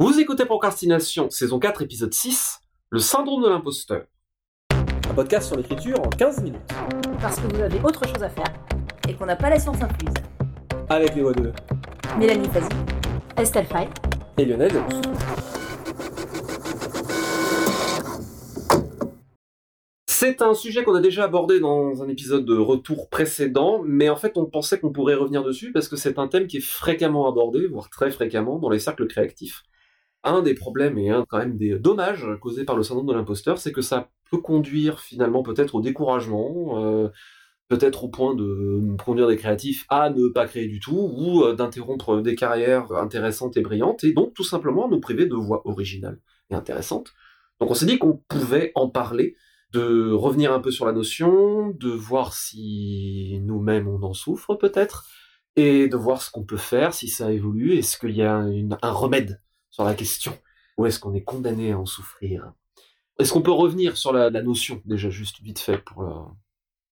Vous écoutez Procrastination, saison 4, épisode 6, le syndrome de l'imposteur. Un podcast sur l'écriture en 15 minutes. Parce que vous avez autre chose à faire et qu'on n'a pas la science infuse. Avec les voix de Mélanie Fazi, Estelle Fay et Lionel Delous. C'est un sujet qu'on a déjà abordé dans un épisode de retour précédent, mais en fait on pensait qu'on pourrait revenir dessus parce que c'est un thème qui est fréquemment abordé, voire très fréquemment, dans les cercles créatifs. Un des problèmes et un quand même des dommages causés par le syndrome de l'imposteur, c'est que ça peut conduire finalement peut-être au découragement, euh, peut-être au point de conduire des créatifs à ne pas créer du tout, ou euh, d'interrompre des carrières intéressantes et brillantes, et donc tout simplement nous priver de voix originales et intéressantes. Donc on s'est dit qu'on pouvait en parler, de revenir un peu sur la notion, de voir si nous-mêmes on en souffre peut-être, et de voir ce qu'on peut faire, si ça évolue, est-ce qu'il y a un remède sur la question. Ou est-ce qu'on est condamné à en souffrir? Est-ce qu'on peut revenir sur la, notion, déjà juste vite fait pour la...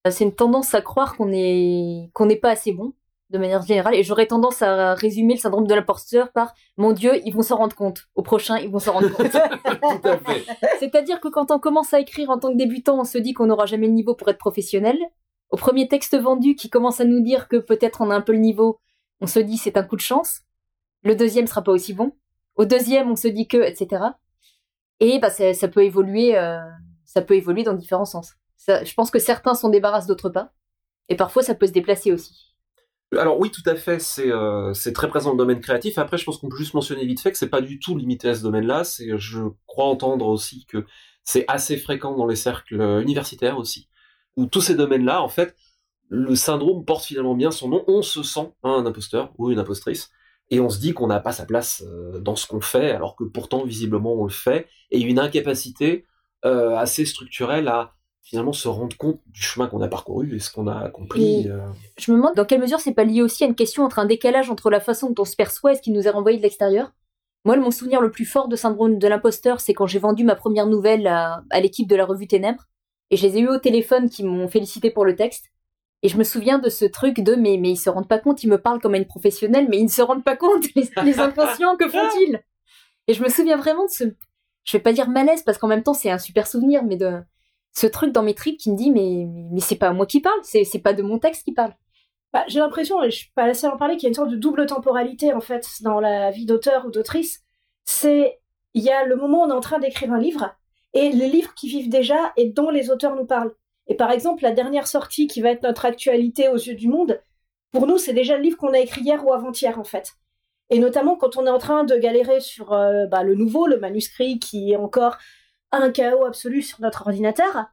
Bah, c'est une tendance à croire qu'on est qu'on n'est pas assez bon de manière générale et j'aurais tendance à résumer le syndrome de l'imposteur par mon dieu ils vont s'en rendre compte. Au prochain ils vont s'en rendre compte. C'est-à-dire que quand on commence à écrire en tant que débutant on se dit qu'on n'aura jamais le niveau pour être professionnel. Au premier texte vendu qui commence à nous dire que peut-être on a un peu le niveau on se dit c'est un coup de chance. Le deuxième sera pas aussi bon au deuxième, on se dit que, etc. Et bah, ça, peut évoluer, euh, ça peut évoluer dans différents sens. je pense que certains s'en débarrassent, d'autres pas. Et parfois, ça peut se déplacer aussi. Alors oui, tout à fait, c'est euh, très présent dans le domaine créatif. Après, je pense qu'on peut juste mentionner vite fait que c'est pas du tout limité à ce domaine-là. C'est, je crois entendre aussi que c'est assez fréquent dans les cercles universitaires aussi, où tous ces domaines-là, en fait, le syndrome porte finalement bien son nom. On se sent un imposteur ou une impostrice et on se dit qu'on n'a pas sa place euh, dans ce qu'on fait, alors que pourtant visiblement on le fait, et une incapacité euh, assez structurelle à finalement se rendre compte du chemin qu'on a parcouru et ce qu'on a accompli. Euh. Je me demande dans quelle mesure c'est pas lié aussi à une question entre un décalage entre la façon dont on se perçoit et ce qui nous est renvoyé de l'extérieur. Moi, mon souvenir le plus fort de syndrome de l'imposteur, c'est quand j'ai vendu ma première nouvelle à, à l'équipe de la revue Ténèbres, et je les ai eu au téléphone qui m'ont félicité pour le texte. Et je me souviens de ce truc de mais, mais ils se rendent pas compte, ils me parlent comme une professionnelle, mais ils ne se rendent pas compte, les, inconscients, que font-ils? Et je me souviens vraiment de ce, je vais pas dire malaise parce qu'en même temps c'est un super souvenir, mais de ce truc dans mes tripes qui me dit mais, mais c'est pas moi qui parle, c'est, c'est pas de mon texte qui parle. Bah, j'ai l'impression, et je suis pas la à en parler, qu'il y a une sorte de double temporalité en fait dans la vie d'auteur ou d'autrice. C'est il y a le moment où on est en train d'écrire un livre et les livres qui vivent déjà et dont les auteurs nous parlent. Et par exemple, la dernière sortie qui va être notre actualité aux yeux du monde, pour nous, c'est déjà le livre qu'on a écrit hier ou avant-hier, en fait. Et notamment quand on est en train de galérer sur euh, bah, le nouveau, le manuscrit, qui est encore un chaos absolu sur notre ordinateur.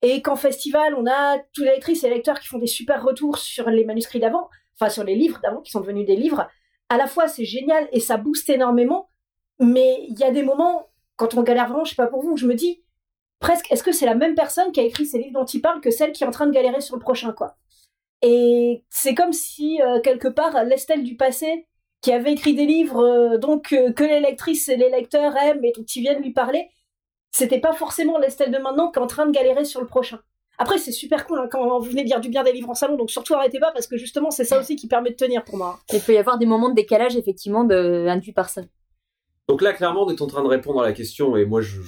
Et qu'en festival, on a tous les lectrices et les lecteurs qui font des super retours sur les manuscrits d'avant, enfin sur les livres d'avant, qui sont devenus des livres. À la fois, c'est génial et ça booste énormément, mais il y a des moments, quand on galère vraiment, je sais pas pour vous, je me dis, presque, est-ce que c'est la même personne qui a écrit ces livres dont il parle que celle qui est en train de galérer sur le prochain, quoi? Et c'est comme si, euh, quelque part, l'Estelle du passé, qui avait écrit des livres euh, donc euh, que les lectrices et les lecteurs aiment et ils viennent lui parler, c'était pas forcément l'Estelle de maintenant qui est en train de galérer sur le prochain. Après, c'est super cool hein, quand vous venez dire du bien des livres en salon, donc surtout arrêtez pas parce que justement, c'est ça aussi qui permet de tenir pour moi. Il peut y avoir des moments de décalage, effectivement, de, induits par ça. Donc là, clairement, on est en train de répondre à la question, et moi, je,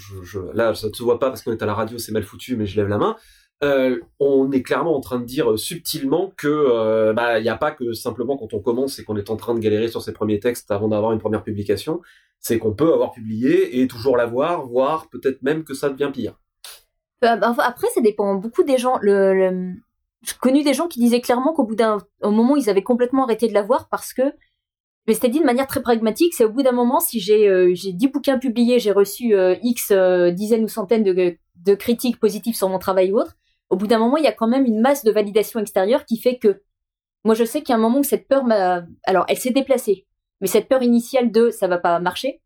là, ça ne se voit pas parce qu'on est à la radio, c'est mal foutu, mais je lève la main. Euh, on est clairement en train de dire subtilement que euh, bah, n'y a pas que simplement quand on commence et qu'on est en train de galérer sur ses premiers textes avant d'avoir une première publication, c'est qu'on peut avoir publié et toujours l'avoir, voire peut-être même que ça devient pire. Euh, bah, après, ça dépend beaucoup des gens. Le, J'ai connu des gens qui disaient clairement qu'au bout d'un moment, ils avaient complètement arrêté de l'avoir parce que mais c'était dit de manière très pragmatique, c'est au bout d'un moment, si j'ai euh, j'ai 10 bouquins publiés, j'ai reçu euh, X euh, dizaines ou centaines de, de critiques positives sur mon travail ou autre, au bout d'un moment, il y a quand même une masse de validation extérieure qui fait que moi, je sais qu'il y a un moment où cette peur m'a... Alors, elle s'est déplacée, mais cette peur initiale de ça va pas marcher,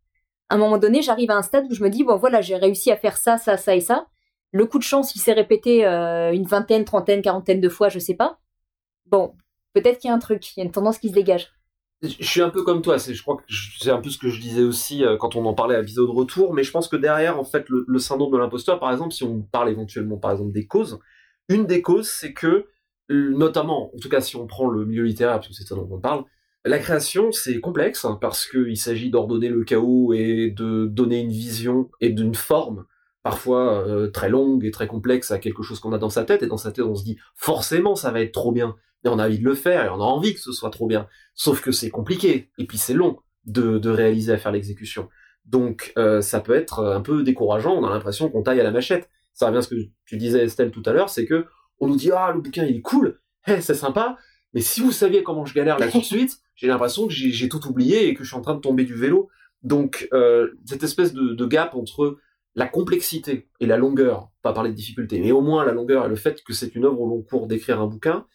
à un moment donné, j'arrive à un stade où je me dis, bon voilà, j'ai réussi à faire ça, ça, ça et ça. Le coup de chance, il s'est répété une vingtaine, trentaine, quarantaine de fois, je sais pas. Bon, peut-être qu'il y a un truc, il y a une tendance qui se dégage je suis un peu comme toi, c'est, je crois c'est un peu ce que je disais aussi euh, quand on en parlait à l'épisode de retour, mais je pense que derrière, en fait, le, syndrome de l'imposteur, par exemple, si on parle éventuellement, par exemple, des causes, une des causes, c'est que, notamment, en tout cas, si on prend le milieu littéraire, parce que c'est ça dont on parle, La création, c'est complexe hein, parce qu'il s'agit d'ordonner le chaos et de donner une vision et d'une forme parfois euh, très longue et très complexe à quelque chose qu'on a dans sa tête. Et dans sa tête, on se dit forcément ça va être trop bien. Et on a envie de le faire et on a envie que ce soit trop bien. Sauf que c'est compliqué et puis c'est long de, de réaliser à faire l'exécution. Donc euh, ça peut être un peu décourageant. On a l'impression qu'on taille à la machette. Ça revient à ce que tu disais Estelle tout à l'heure, c'est que on nous dit ah le bouquin il est cool, hey, c'est sympa, mais si vous saviez comment je galère là tout de suite, j'ai l'impression que j'ai tout oublié et que je suis en train de tomber du vélo. Donc euh, cette espèce de, de, gap entre la complexité et la longueur, pas parler de difficulté, mais au moins la longueur et le fait que c'est une œuvre au long cours d'écrire un bouquin,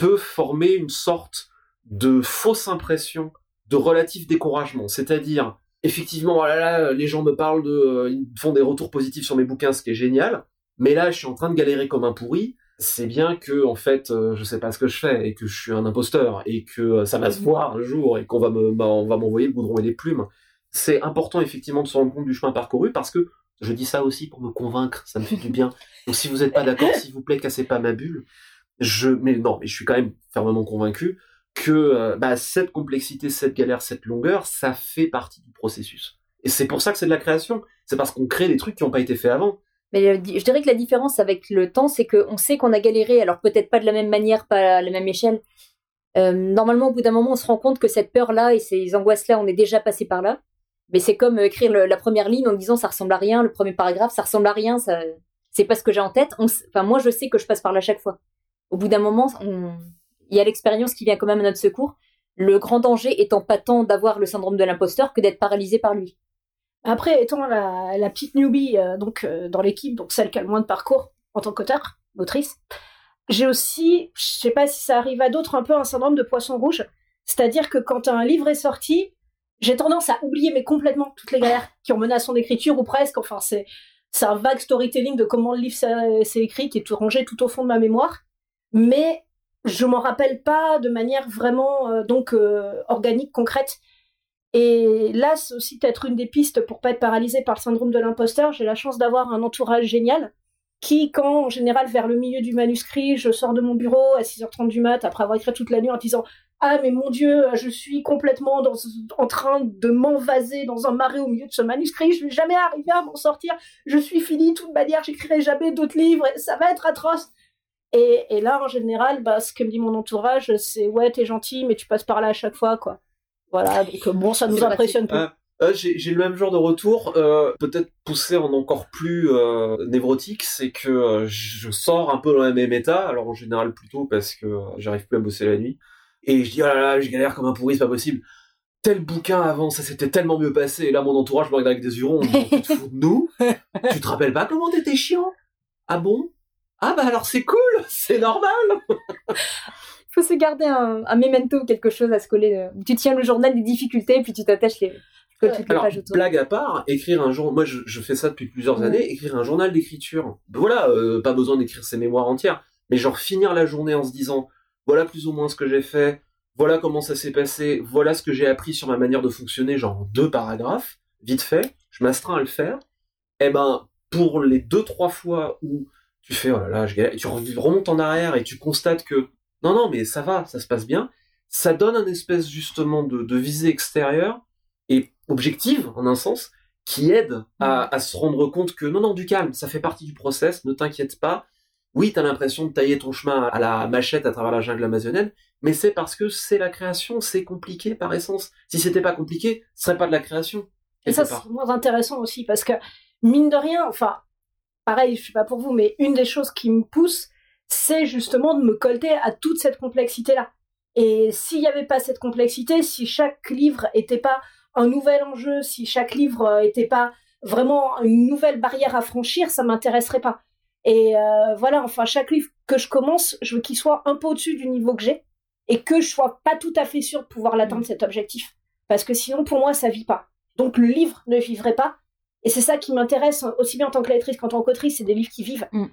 peut former une sorte de fausse impression de relatif découragement. C'est-à-dire, effectivement, oh les gens me parlent de, euh, ils font des retours positifs sur mes bouquins, ce qui est génial, mais là, je suis en train de galérer comme un pourri, c'est bien que en fait euh, je sais pas ce que je fais et que je suis un imposteur et que euh, ça va se voir un jour et qu'on bah, va m'envoyer le goudron et les plumes. C'est important effectivement de se rendre compte du chemin parcouru parce que je dis ça aussi pour me convaincre, ça me fait du bien. Donc si vous n'êtes pas d'accord, s'il vous plaît, cassez pas ma bulle. Je mais non, mais je suis quand même fermement convaincu que euh, bah, cette complexité, cette galère, cette longueur, ça fait partie du processus. Et c'est pour ça que c'est de la création. C'est parce qu'on crée des trucs qui n'ont pas été faits avant. Mais euh, je dirais que la différence avec le temps, c'est qu'on sait qu'on a galéré, alors peut-être pas de la même manière, pas à la même échelle. Euh, normalement, au bout d'un moment, on se rend compte que cette peur-là et ces angoisses-là, on est déjà passé par là. Mais c'est comme écrire la première ligne en disant ça ressemble à rien, le premier paragraphe, ça ressemble à rien, ça, c'est pas ce que j'ai en tête. enfin, moi, je sais que je passe par là chaque fois. Au bout d'un moment, il y a l'expérience qui vient quand même à notre secours. Le grand danger étant pas tant d'avoir le syndrome de l'imposteur que d'être paralysé par lui. Après, étant la, la petite newbie euh, donc euh, dans l'équipe, donc celle qui a le moins de parcours en tant qu'auteur, autrice, j'ai aussi, je sais pas si ça arrive à d'autres, un peu un syndrome de poisson rouge. C'est-à-dire que quand un livre est sorti, j'ai tendance à oublier mais complètement toutes les galères qui ont mené à son écriture ou presque. Enfin, c'est c'est un vague storytelling de comment le livre s'est écrit qui est tout rangé tout au fond de ma mémoire. Mais je m'en rappelle pas de manière vraiment euh, donc organique, concrète. Et là, c'est aussi peut-être une des pistes pour pas être paralysé par le syndrome de l'imposteur. J'ai la chance d'avoir un entourage génial qui, quand en général vers le milieu du manuscrit, je sors de mon bureau à 6h30 du mat après avoir écrit toute la nuit en disant ah mais mon dieu, je suis complètement en train de m'envaser dans un marais au milieu de ce manuscrit, je vais jamais arriver à m'en sortir, je suis fini, de toute manière, j'écrirai jamais d'autres livres, ça va être atroce. Et, et, là, en général, bah, ce que me dit mon entourage, c'est ouais, t'es gentil, mais tu passes par là à chaque fois, quoi. Voilà, donc euh, bon, ça nous impressionne pas. Euh, j'ai le même genre de retour, euh, peut-être poussé en encore plus névrotique, c'est que je sors un peu dans la même état, alors en général plutôt parce que j'arrive plus à bosser la nuit, et je dis oh là là, je galère comme un pourri, c'est pas possible. Tel bouquin avant, ça s'était tellement mieux passé, et là mon entourage me regarde avec des hurons, on te de nous? Tu te rappelles pas comment t'étais chiant? Ah bon? Ah bah alors c'est cool, c'est normal faut se garder un, un memento ou quelque chose à se coller. Euh, tu tiens le journal des difficultés, puis tu t'attaches les, alors, blague à part, écrire un journal, moi je, je, fais ça depuis plusieurs années, écrire un journal d'écriture. Voilà, euh, pas besoin d'écrire ses mémoires entières, mais genre finir la journée en se disant, voilà plus ou moins ce que j'ai fait, voilà comment ça s'est passé, voilà ce que j'ai appris sur ma manière de fonctionner, genre deux paragraphes, vite fait, je m'astreins à le faire. Eh ben, pour les deux trois fois où tu fais, oh là là, je tu remontes en arrière et tu constates que non, non, mais ça va, ça se passe bien. Ça donne un espèce justement de, de visée extérieure et objective, en un sens, qui aide à, mm. à, se rendre compte que non, non, du calme, ça fait partie du process, ne t'inquiète pas. Oui, t'as l'impression de tailler ton chemin à la machette à travers la jungle amazonienne, mais c'est parce que c'est la création, c'est compliqué par essence. Si c'était pas compliqué, ce serait pas de la création. Et ça, c'est moins intéressant aussi, parce que, mine de rien, enfin, pareil, je sais pas pour vous, mais une des choses qui me pousse, c'est justement de me colter à toute cette complexité-là. Et s'il n'y avait pas cette complexité, si chaque livre n'était pas un nouvel enjeu, si chaque livre n'était pas vraiment une nouvelle barrière à franchir, ça m'intéresserait pas. Et euh, voilà, enfin, chaque livre que je commence, je veux qu'il soit un peu au-dessus du niveau que j'ai et que je sois pas tout à fait sûr de pouvoir l'atteindre cet objectif. Parce que sinon, pour moi, ça vit pas. Donc le livre ne vivrait pas. Et c'est ça qui m'intéresse aussi bien en tant que lectrice qu'en tant qu'autrice, c'est des livres qui vivent. Mm.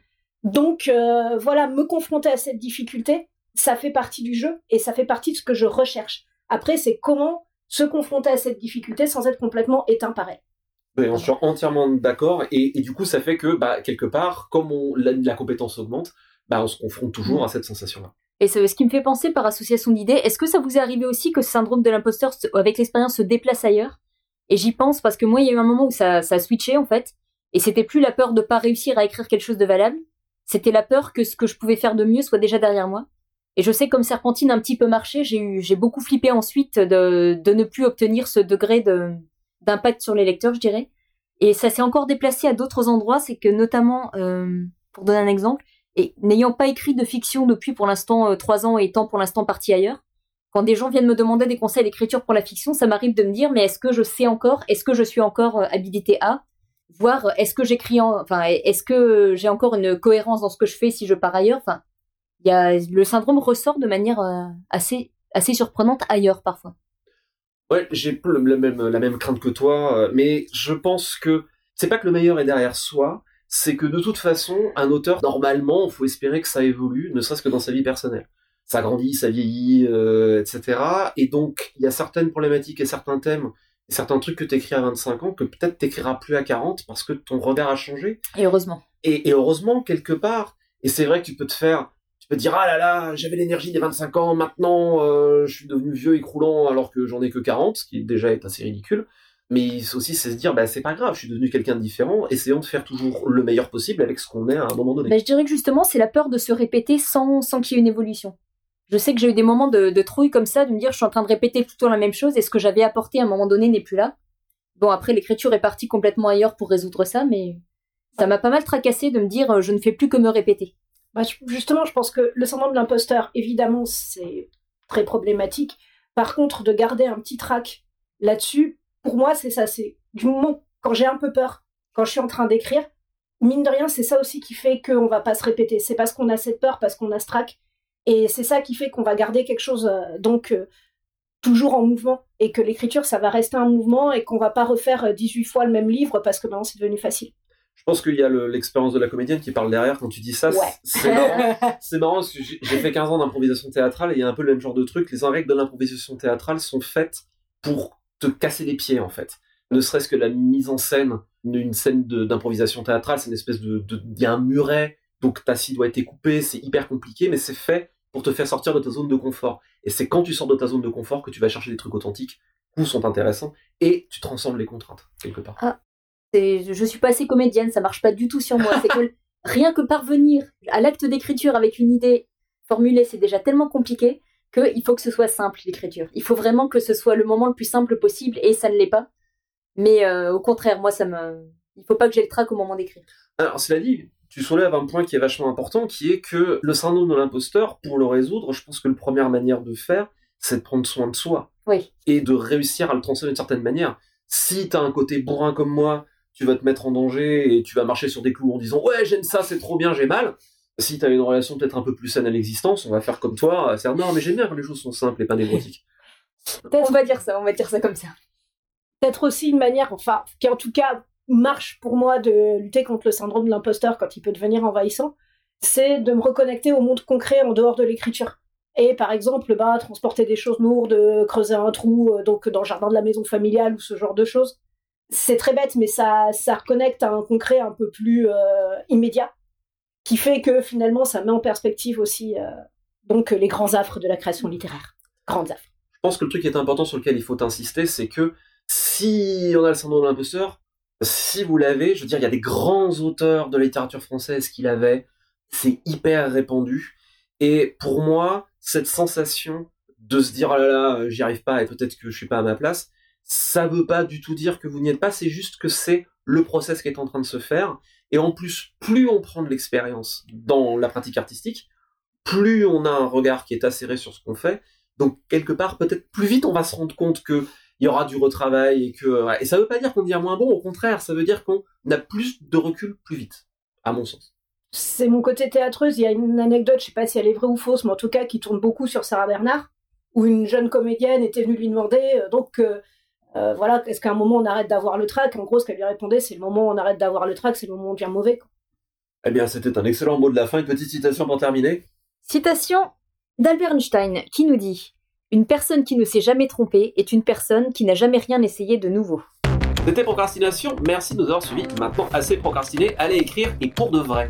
Donc euh, voilà, me confronter à cette difficulté, ça fait partie du jeu et ça fait partie de ce que je recherche. Après, c'est comment se confronter à cette difficulté sans être complètement éteint par elle. Oui, on suis entièrement d'accord et, du coup ça fait que bah, quelque part, comme la, compétence augmente, bah, on se confronte toujours mm. à cette sensation-là. Et ce qui me fait penser par association d'idées, est-ce que ça vous est arrivé aussi que ce syndrome de l'imposteur, avec l'expérience, se déplace ailleurs? Et j'y pense parce que moi, il y a eu un moment où ça, ça a switché, en fait. Et c'était plus la peur de pas réussir à écrire quelque chose de valable. C'était la peur que ce que je pouvais faire de mieux soit déjà derrière moi. Et je sais comme Serpentine un petit peu marché, j'ai eu, j'ai beaucoup flippé ensuite de, de ne plus obtenir ce degré de, d'impact sur les lecteurs, je dirais. Et ça s'est encore déplacé à d'autres endroits, c'est que notamment, euh, pour donner un exemple, et n'ayant pas écrit de fiction depuis pour l'instant euh, trois ans et étant pour l'instant parti ailleurs, quand des gens viennent me demander des conseils d'écriture pour la fiction, ça m'arrive de me dire mais est-ce que je sais encore, est-ce que je suis encore euh, habilité à, voir est-ce que j'écris, enfin est-ce que j'ai encore une cohérence dans ce que je fais si je pars ailleurs, enfin y a le syndrome ressort de manière euh, assez assez surprenante ailleurs parfois. Ouais, j'ai la même la même crainte que toi, mais je pense que c'est pas que le meilleur est derrière soi, c'est que de toute façon, un auteur, normalement, il faut espérer que ça évolue, ne serait-ce que dans sa vie personnelle. Ça grandit, ça vieillit, euh, etc. Et donc, il y a certaines problématiques et certains thèmes, et certains trucs que tu écris à 25 ans que peut-être t'écriras plus à 40 parce que ton regard a changé. Et heureusement. Et, heureusement, quelque part. Et c'est vrai que tu peux te faire, tu peux te dire, ah là là, j'avais l'énergie des 25 ans, maintenant, euh, je suis devenu vieux et croulant alors que j'en ai que 40, ce qui déjà est assez ridicule. Mais aussi, c'est se dire, bah, c'est pas grave, je suis devenu quelqu'un de différent, essayons de faire toujours le meilleur possible avec ce qu'on est à un moment donné. Bah, je dirais que justement, c'est la peur de se répéter sans, sans qu'il y ait une évolution. Je sais que j'ai eu des moments de, trouille comme ça, de me dire, je suis en train de répéter tout le temps la même chose, et ce que j'avais apporté à un moment donné n'est plus là. Bon, après, l'écriture est partie complètement ailleurs pour résoudre ça, mais ça m'a pas mal tracassé de me dire, je ne fais plus que me répéter. Bah, justement, je pense que le syndrome de l'imposteur, évidemment, c'est très problématique. Par contre, de garder un petit trac là-dessus, pour moi, c'est ça. C'est du moment quand j'ai un peu peur, quand je suis en train d'écrire, mine de rien, c'est ça aussi qui fait qu'on va pas se répéter. C'est parce qu'on a cette peur, parce qu'on a ce trac. Et c'est ça qui fait qu'on va garder quelque chose, euh, donc, euh, toujours en mouvement. Et que l'écriture, ça va rester un mouvement et qu'on va pas refaire 18 euh, fois le même livre parce que maintenant, c'est devenu facile. Je pense qu'il y a l'expérience de la comédienne qui parle derrière quand tu dis ça. C'est marrant. marrant parce que j'ai fait 15 ans d'improvisation théâtrale et il y a un peu le même genre de truc. Les règles de l'improvisation théâtrale sont faites pour te casser les pieds en fait. Ne serait-ce que la mise en scène d'une scène d'improvisation théâtrale, c'est une espèce de, il y a un muret, donc ta scie doit être coupée, c'est hyper compliqué, mais c'est fait pour te faire sortir de ta zone de confort. Et c'est quand tu sors de ta zone de confort que tu vas chercher des trucs authentiques ou sont intéressants et tu transcendes les contraintes quelque part. Ah, je suis pas assez comédienne, ça marche pas du tout sur moi. C'est que rien que parvenir à l'acte d'écriture avec une idée formulée, c'est déjà tellement compliqué qu'il faut que ce soit simple l'écriture. Il faut vraiment que ce soit le moment le plus simple possible et ça ne l'est pas. Mais euh, au contraire, moi, ça me. Il faut pas que j'ai le trac au moment d'écrire. Alors, cela dit, tu soulèves un point qui est vachement important, qui est que le syndrome de l'imposteur, pour le résoudre, je pense que la première manière de faire, c'est de prendre soin de soi. Oui. Et de réussir à le transformer d'une certaine manière. Si tu as un côté bourrin comme moi, tu vas te mettre en danger et tu vas marcher sur des clous en disant ouais j'aime ça, c'est trop bien, j'ai mal si t'as une relation peut-être un peu plus saine à l'existence, on va faire comme toi, c'est non mais j'aime bien quand les choses sont simples et pas névrotiques. on va dire ça, on va dire ça comme ça. Peut-être aussi une manière, enfin, qui en tout cas marche pour moi de lutter contre le syndrome de l'imposteur quand il peut devenir envahissant, c'est de me reconnecter au monde concret en dehors de l'écriture. Et par exemple, bah, transporter des choses lourdes, creuser un trou euh, donc dans le jardin de la maison familiale ou ce genre de choses. C'est très bête, mais ça, ça reconnecte à un concret un peu plus euh, immédiat qui fait que finalement ça met en perspective aussi euh, donc les grands affres de la création littéraire. Grandes affres. Je pense que le truc qui est important sur lequel il faut insister, c'est que si on a le syndrome de l'imposteur, si vous l'avez, je veux dire, il y a des grands auteurs de littérature française qui l'avaient, c'est hyper répandu. Et pour moi, cette sensation de se dire, oh là là, j'y arrive pas et peut-être que je suis pas à ma place, ça veut pas du tout dire que vous n'y êtes pas, c'est juste que c'est le process qui est en train de se faire et en plus, plus on prend de l'expérience dans la pratique artistique, plus on a un regard qui est acéré sur ce qu'on fait. Donc quelque part, peut-être plus vite on va se rendre compte que il y aura du retravail et que et ça veut pas dire qu'on devient moins bon, au contraire, ça veut dire qu'on a plus de recul plus vite, à mon sens. C'est mon côté théâtreuse. Il y a une anecdote, je sais pas si elle est vraie ou fausse, mais en tout cas qui tourne beaucoup sur Sarah Bernard, où une jeune comédienne était venue lui demander euh, donc euh, euh, voilà, est-ce qu'à un moment on arrête d'avoir le trac? En gros, ce qu'elle lui répondait, c'est le moment où on arrête d'avoir le trac, c'est le moment où on devient mauvais. Eh bien, c'était un excellent mot de la fin. Une petite citation pour terminer. Citation d'Albert Einstein qui nous dit une personne qui ne s'est jamais trompée est une personne qui n'a jamais rien essayé de nouveau. C'était Procrastination, merci de nous avoir suivis. Maintenant, assez procrastiné, allez écrire et pour de vrai.